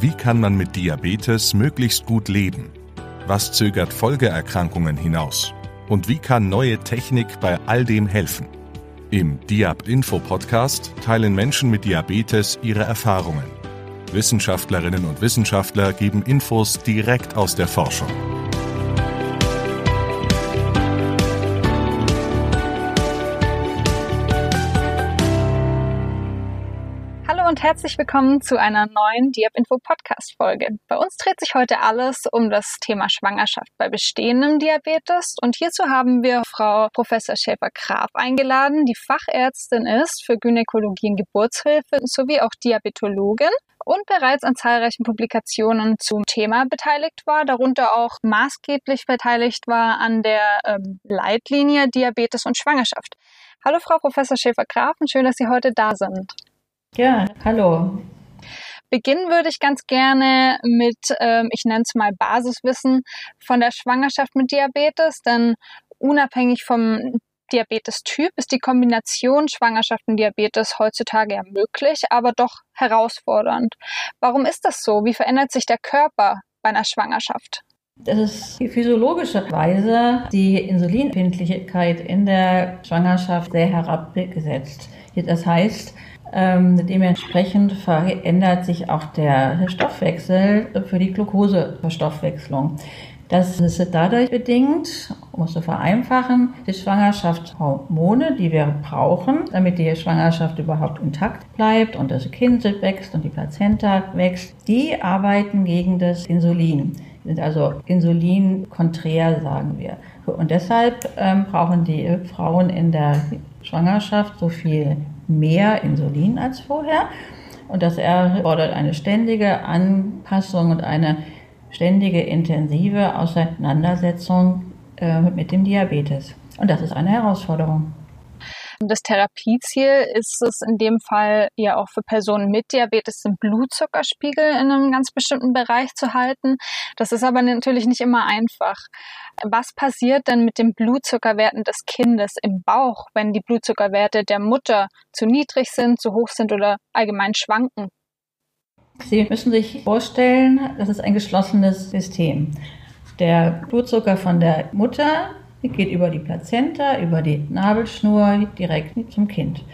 Wie kann man mit Diabetes möglichst gut leben? Was zögert Folgeerkrankungen hinaus? Und wie kann neue Technik bei all dem helfen? Im Diab Info Podcast teilen Menschen mit Diabetes ihre Erfahrungen. Wissenschaftlerinnen und Wissenschaftler geben Infos direkt aus der Forschung. Und herzlich willkommen zu einer neuen Diab Info Podcast Folge. Bei uns dreht sich heute alles um das Thema Schwangerschaft bei bestehendem Diabetes und hierzu haben wir Frau Professor Schäfer-Graf eingeladen, die Fachärztin ist für Gynäkologie und Geburtshilfe sowie auch Diabetologin und bereits an zahlreichen Publikationen zum Thema beteiligt war, darunter auch maßgeblich beteiligt war an der ähm, Leitlinie Diabetes und Schwangerschaft. Hallo Frau Professor Schäfer-Graf und schön, dass Sie heute da sind. Ja, hallo. Beginnen würde ich ganz gerne mit, ähm, ich nenne es mal Basiswissen von der Schwangerschaft mit Diabetes, denn unabhängig vom Diabetes-Typ ist die Kombination Schwangerschaft und Diabetes heutzutage ja möglich, aber doch herausfordernd. Warum ist das so? Wie verändert sich der Körper bei einer Schwangerschaft? Das ist physiologischerweise die Insulinempfindlichkeit in der Schwangerschaft sehr herabgesetzt. Das heißt, ähm, dementsprechend verändert sich auch der Stoffwechsel für die Glukoseverstoffwechslung. Das ist dadurch bedingt, um es zu vereinfachen, die Schwangerschaftshormone, die wir brauchen, damit die Schwangerschaft überhaupt intakt bleibt und das Kind wächst und die Plazenta wächst, die arbeiten gegen das Insulin. Sind also insulinkonträr, sagen wir. Und deshalb ähm, brauchen die Frauen in der Schwangerschaft so viel mehr Insulin als vorher. Und das erfordert eine ständige Anpassung und eine ständige intensive Auseinandersetzung äh, mit dem Diabetes. Und das ist eine Herausforderung. Das Therapieziel ist es in dem Fall ja auch für Personen mit Diabetes den Blutzuckerspiegel in einem ganz bestimmten Bereich zu halten. Das ist aber natürlich nicht immer einfach. Was passiert denn mit den Blutzuckerwerten des Kindes im Bauch, wenn die Blutzuckerwerte der Mutter zu niedrig sind, zu hoch sind oder allgemein schwanken? Sie müssen sich vorstellen, das ist ein geschlossenes System. Der Blutzucker von der Mutter geht über die Plazenta, über die Nabelschnur direkt zum Kind.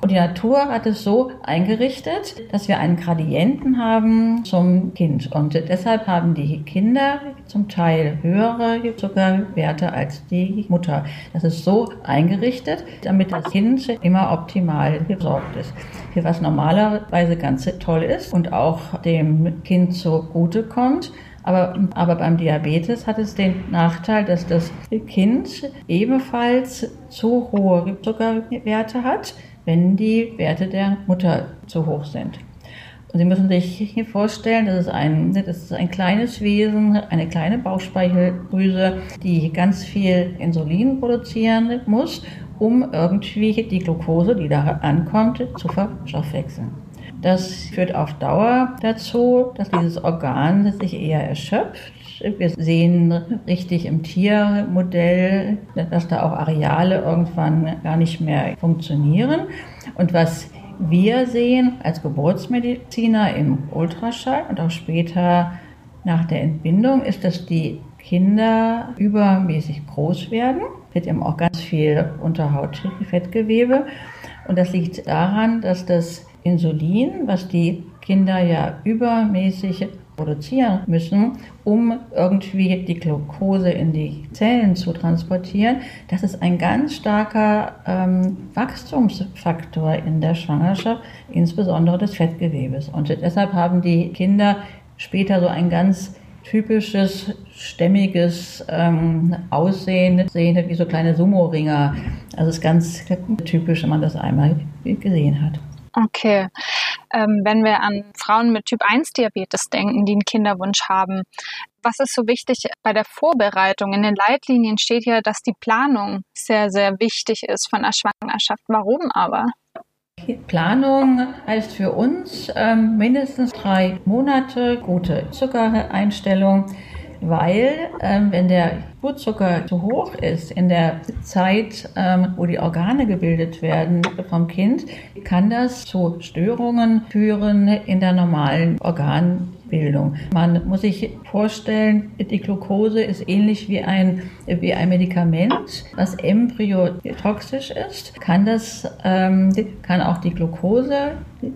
Und die Natur hat es so eingerichtet, dass wir einen Gradienten haben zum Kind. Und deshalb haben die Kinder zum Teil höhere Zuckerwerte als die Mutter. Das ist so eingerichtet, damit das Kind immer optimal gesorgt ist. Was normalerweise ganz toll ist und auch dem Kind zugute kommt, aber, aber beim Diabetes hat es den Nachteil, dass das Kind ebenfalls zu hohe Zuckerwerte hat, wenn die Werte der Mutter zu hoch sind. Und Sie müssen sich hier vorstellen, das ist, ein, das ist ein kleines Wesen, eine kleine Bauchspeicheldrüse, die ganz viel Insulin produzieren muss, um irgendwie die Glucose, die da ankommt, zu verstoffwechseln. Das führt auf Dauer dazu, dass dieses Organ sich eher erschöpft. Wir sehen richtig im Tiermodell, dass da auch Areale irgendwann gar nicht mehr funktionieren. Und was wir sehen als Geburtsmediziner im Ultraschall und auch später nach der Entbindung, ist, dass die Kinder übermäßig groß werden. Wird eben auch ganz viel Unterhautfettgewebe. Und das liegt daran, dass das Insulin, was die Kinder ja übermäßig produzieren müssen, um irgendwie die Glucose in die Zellen zu transportieren. Das ist ein ganz starker ähm, Wachstumsfaktor in der Schwangerschaft, insbesondere des Fettgewebes. Und deshalb haben die Kinder später so ein ganz typisches, stämmiges ähm, Aussehen, sehen wie so kleine Sumo-Ringer. Also es ist ganz typisch, wenn man das einmal gesehen hat. Okay. Ähm, wenn wir an Frauen mit Typ 1 Diabetes denken, die einen Kinderwunsch haben, was ist so wichtig bei der Vorbereitung? In den Leitlinien steht ja, dass die Planung sehr, sehr wichtig ist von der Schwangerschaft. Warum aber? Planung heißt für uns ähm, mindestens drei Monate gute Zuckereinstellung. Weil ähm, wenn der Blutzucker zu hoch ist in der Zeit, ähm, wo die Organe gebildet werden vom Kind, kann das zu Störungen führen in der normalen Organbildung. Man muss sich vorstellen, die Glucose ist ähnlich wie ein, wie ein Medikament, was embryotoxisch ist. Kann das, ähm, kann auch die Glucose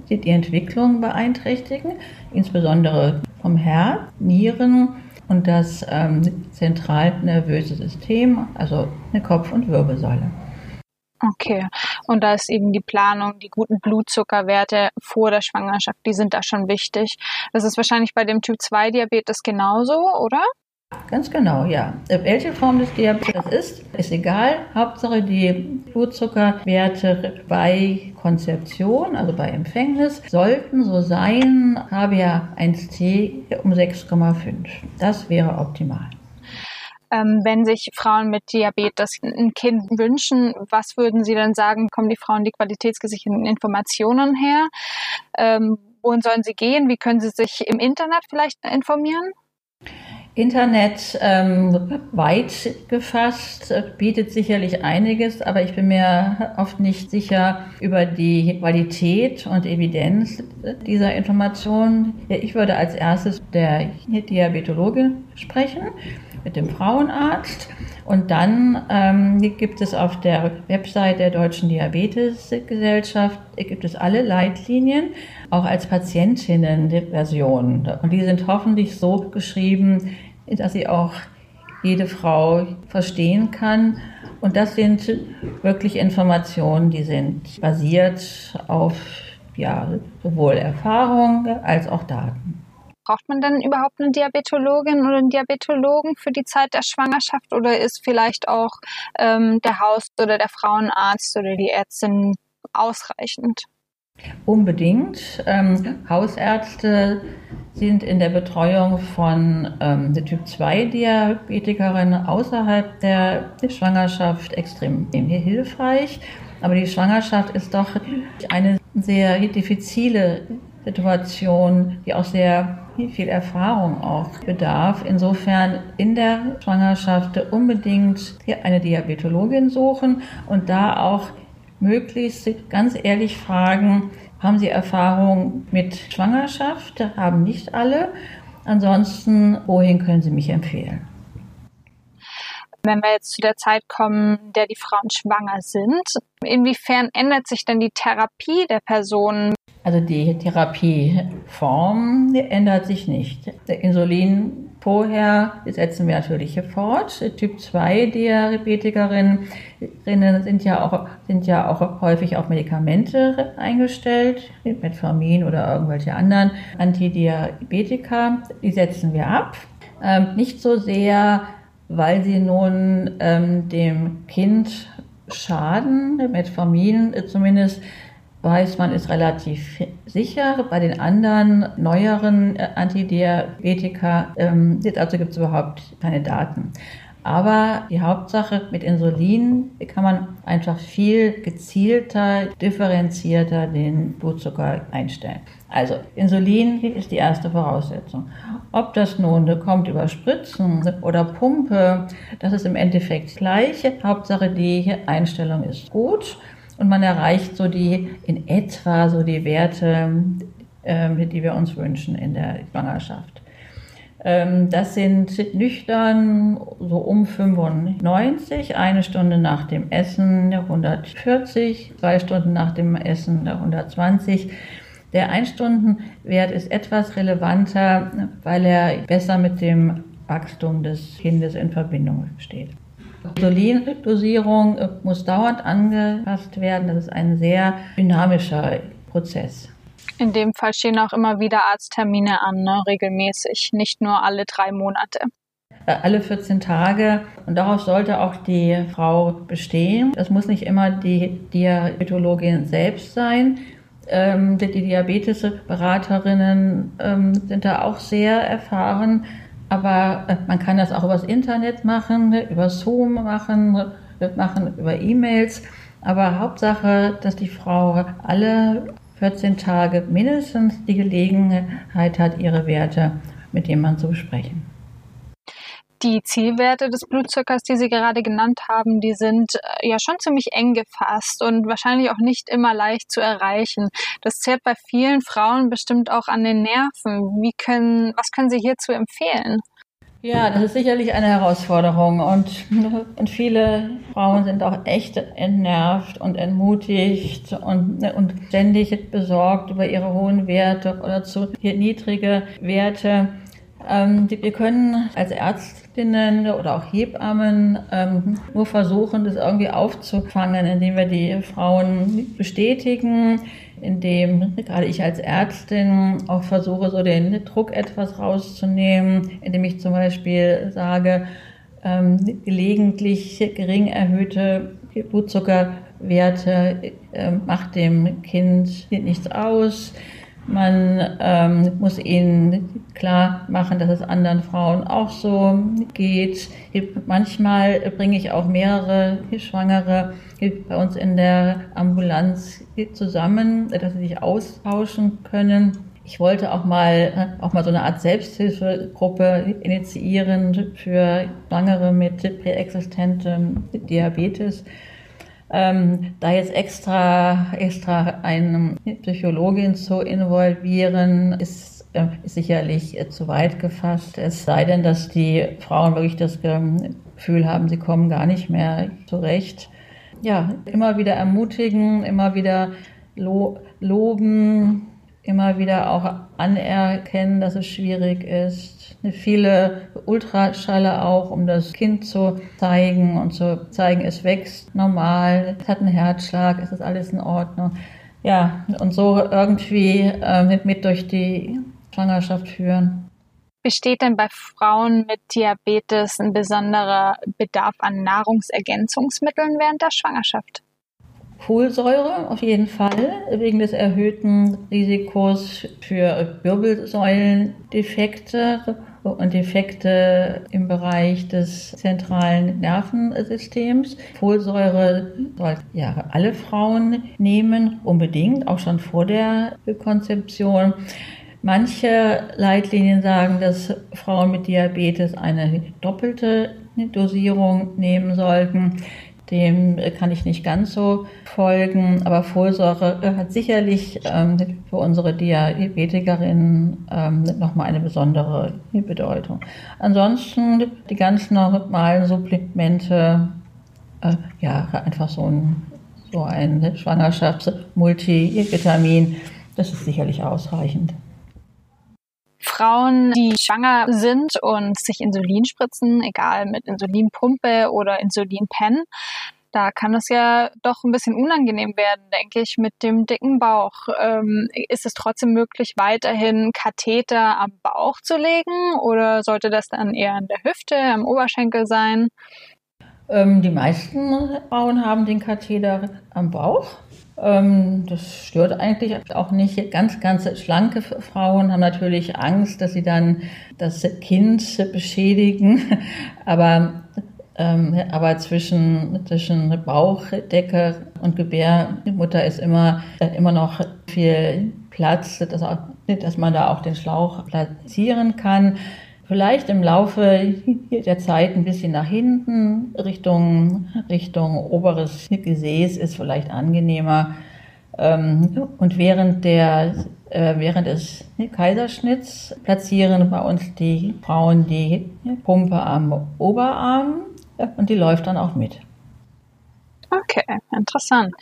die, die Entwicklung beeinträchtigen, insbesondere vom Herz, Nieren und das ähm, zentralnervöse System, also eine Kopf- und Wirbelsäule. Okay, und da ist eben die Planung, die guten Blutzuckerwerte vor der Schwangerschaft, die sind da schon wichtig. Das ist wahrscheinlich bei dem Typ-2-Diabetes genauso, oder? Ganz genau, ja. Welche Form des Diabetes das ist, ist egal. Hauptsache die Blutzuckerwerte bei Konzeption, also bei Empfängnis, sollten so sein, HbA1c um 6,5. Das wäre optimal. Ähm, wenn sich Frauen mit Diabetes ein Kind wünschen, was würden Sie dann sagen, kommen die Frauen die qualitätsgesicherten Informationen her? Ähm, wohin sollen sie gehen? Wie können sie sich im Internet vielleicht informieren? Internet ähm, weit gefasst bietet sicherlich einiges, aber ich bin mir oft nicht sicher über die Qualität und Evidenz dieser Informationen. Ich würde als erstes der Diabetologin sprechen mit dem Frauenarzt. Und dann ähm, gibt es auf der Website der Deutschen Diabetesgesellschaft gibt es alle Leitlinien, auch als Patientinnen-Version. Und die sind hoffentlich so geschrieben, dass sie auch jede Frau verstehen kann. Und das sind wirklich Informationen, die sind basiert auf ja, sowohl Erfahrung als auch Daten. Braucht man denn überhaupt eine Diabetologin oder einen Diabetologen für die Zeit der Schwangerschaft oder ist vielleicht auch ähm, der Haus- oder der Frauenarzt oder die Ärztin ausreichend? Unbedingt. Ähm, Hausärzte sind in der Betreuung von ähm, Typ-2-Diabetikerinnen außerhalb der Schwangerschaft extrem hilfreich. Aber die Schwangerschaft ist doch eine sehr diffizile Situation, die auch sehr viel Erfahrung auch bedarf. Insofern in der Schwangerschaft unbedingt eine Diabetologin suchen und da auch möglichst ganz ehrlich fragen, haben Sie Erfahrung mit Schwangerschaft? Haben nicht alle. Ansonsten, wohin können Sie mich empfehlen? Wenn wir jetzt zu der Zeit kommen, der die Frauen schwanger sind, inwiefern ändert sich denn die Therapie der Person also die Therapieform ändert sich nicht. Der Insulin vorher setzen wir natürlich fort. Typ 2 Diabetikerinnen sind ja auch, sind ja auch häufig auf Medikamente eingestellt, Metformin oder irgendwelche anderen Antidiabetika. Die setzen wir ab. Ähm, nicht so sehr, weil sie nun ähm, dem Kind schaden, Metformin zumindest weiß man ist relativ sicher. Bei den anderen neueren äh, Antidiabetika, ähm, dazu gibt es überhaupt keine Daten. Aber die Hauptsache mit Insulin kann man einfach viel gezielter, differenzierter den Blutzucker einstellen. Also Insulin ist die erste Voraussetzung. Ob das nun kommt über Spritzen oder Pumpe, das ist im Endeffekt gleich. Hauptsache die Einstellung ist gut und man erreicht so die in etwa so die Werte, ähm, die wir uns wünschen in der Schwangerschaft. Ähm, das sind nüchtern so um 95, eine Stunde nach dem Essen 140, zwei Stunden nach dem Essen 120. Der Einstundenwert ist etwas relevanter, weil er besser mit dem Wachstum des Kindes in Verbindung steht. Insulindosierung muss dauernd angepasst werden. Das ist ein sehr dynamischer Prozess. In dem Fall stehen auch immer wieder Arzttermine an, ne? regelmäßig, nicht nur alle drei Monate. Äh, alle 14 Tage und darauf sollte auch die Frau bestehen. Das muss nicht immer die Diabetologin selbst sein. Ähm, die Diabetesberaterinnen ähm, sind da auch sehr erfahren aber äh, man kann das auch übers Internet machen, über Zoom machen, machen über E-Mails. Aber Hauptsache, dass die Frau alle 14 Tage mindestens die Gelegenheit hat, ihre Werte mit jemandem zu besprechen. Die Zielwerte des Blutzuckers, die Sie gerade genannt haben, die sind äh, ja schon ziemlich eng gefasst und wahrscheinlich auch nicht immer leicht zu erreichen. Das zehrt bei vielen Frauen bestimmt auch an den Nerven. Wie können, was können Sie hierzu empfehlen? Ja, das ist sicherlich eine Herausforderung und, und viele Frauen sind auch echt entnervt und entmutigt und, und ständig besorgt über ihre hohen Werte oder zu niedrige Werte. Ähm, wir können als Ärztinnen oder auch Hebammen ähm, nur versuchen, das irgendwie aufzufangen, indem wir die Frauen bestätigen, indem gerade ich als Ärztin auch versuche, so den Druck etwas rauszunehmen, indem ich zum Beispiel sage, ähm, gelegentlich gering erhöhte Blutzuckerwerte äh, macht dem Kind nichts aus. Man ähm, muss ihnen klar machen, dass es anderen Frauen auch so geht. Manchmal bringe ich auch mehrere Schwangere bei uns in der Ambulanz zusammen, dass sie sich austauschen können. Ich wollte auch mal, auch mal so eine Art Selbsthilfegruppe initiieren für Schwangere mit präexistentem Diabetes ähm, da jetzt extra, extra eine Psychologin zu involvieren, ist, äh, ist sicherlich äh, zu weit gefasst. Es sei denn, dass die Frauen wirklich das Gefühl haben, sie kommen gar nicht mehr zurecht. Ja, immer wieder ermutigen, immer wieder lo loben, immer wieder auch anerkennen, dass es schwierig ist viele Ultraschalle auch, um das Kind zu zeigen und zu zeigen, es wächst normal, es hat einen Herzschlag, es ist alles in Ordnung. Ja, und so irgendwie äh, mit durch die Schwangerschaft führen. Besteht denn bei Frauen mit Diabetes ein besonderer Bedarf an Nahrungsergänzungsmitteln während der Schwangerschaft? Folsäure auf jeden Fall, wegen des erhöhten Risikos für Wirbelsäulendefekte und Defekte im Bereich des zentralen Nervensystems. Folsäure soll ja alle Frauen nehmen, unbedingt, auch schon vor der Konzeption. Manche Leitlinien sagen, dass Frauen mit Diabetes eine doppelte Dosierung nehmen sollten. Dem kann ich nicht ganz so folgen, aber Folsäure hat sicherlich ähm, für unsere Diabetikerinnen ähm, nochmal eine besondere Bedeutung. Ansonsten die ganz normalen Supplemente, äh, ja, einfach so ein, so ein Schwangerschaftsmultivitamin, das ist sicherlich ausreichend. Frauen, die schwanger sind und sich Insulin spritzen, egal mit Insulinpumpe oder Insulinpen, da kann es ja doch ein bisschen unangenehm werden, denke ich, mit dem dicken Bauch. Ähm, ist es trotzdem möglich, weiterhin Katheter am Bauch zu legen oder sollte das dann eher an der Hüfte, am Oberschenkel sein? Ähm, die meisten Frauen haben den Katheter am Bauch. Ähm, das stört eigentlich auch nicht. Ganz, ganz schlanke Frauen haben natürlich Angst, dass sie dann das Kind beschädigen. Aber, ähm, aber zwischen, zwischen Bauchdecke und Gebärmutter ist immer, äh, immer noch viel Platz, dass, auch, dass man da auch den Schlauch platzieren kann vielleicht im Laufe der Zeit ein bisschen nach hinten, Richtung, Richtung oberes Gesäß ist vielleicht angenehmer. Ähm, und während, der, äh, während des Kaiserschnitts platzieren bei uns die Frauen die Pumpe am Oberarm und die läuft dann auch mit. Okay, interessant.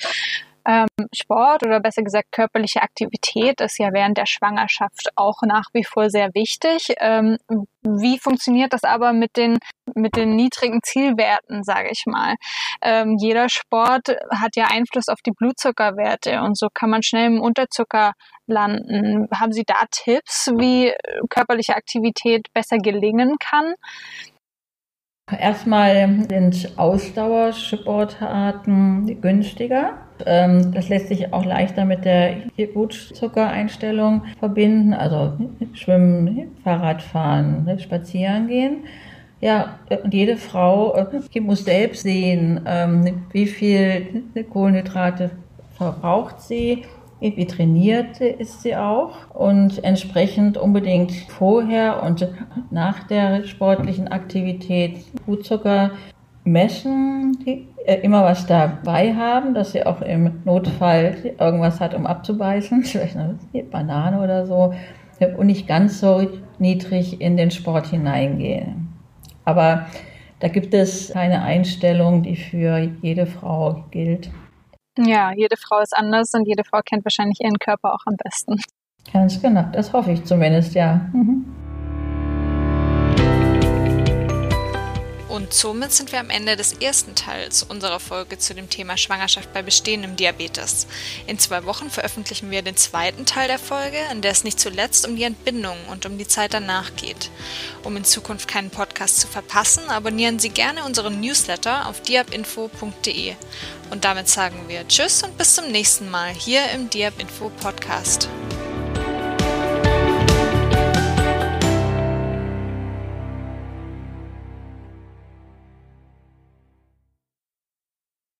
Ähm, Sport oder besser gesagt körperliche Aktivität ist ja während der Schwangerschaft auch nach wie vor sehr wichtig. Ähm, wie funktioniert das aber mit den, mit den niedrigen Zielwerten, sage ich mal? Ähm, jeder Sport hat ja Einfluss auf die Blutzuckerwerte und so kann man schnell im Unterzucker landen. Haben Sie da Tipps, wie körperliche Aktivität besser gelingen kann? Erstmal sind Ausdauersportarten günstiger. Ähm, das lässt sich auch leichter mit der Blutzuckereinstellung verbinden, also Schwimmen, Fahrradfahren, Spazieren gehen. Ja, und jede Frau äh, muss selbst sehen, ähm, wie viel Kohlenhydrate verbraucht sie wie trainiert ist sie auch und entsprechend unbedingt vorher und nach der sportlichen Aktivität Blutzucker messen, äh, immer was dabei haben, dass sie auch im Notfall irgendwas hat, um abzubeißen, vielleicht eine Banane oder so, und nicht ganz so niedrig in den Sport hineingehen. Aber da gibt es keine Einstellung, die für jede Frau gilt. Ja, jede Frau ist anders und jede Frau kennt wahrscheinlich ihren Körper auch am besten. Ganz genau, das hoffe ich zumindest, ja. Mhm. Und somit sind wir am Ende des ersten Teils unserer Folge zu dem Thema Schwangerschaft bei bestehendem Diabetes. In zwei Wochen veröffentlichen wir den zweiten Teil der Folge, in der es nicht zuletzt um die Entbindung und um die Zeit danach geht. Um in Zukunft keinen Podcast zu verpassen, abonnieren Sie gerne unseren Newsletter auf diabinfo.de. Und damit sagen wir Tschüss und bis zum nächsten Mal hier im Diabinfo Podcast.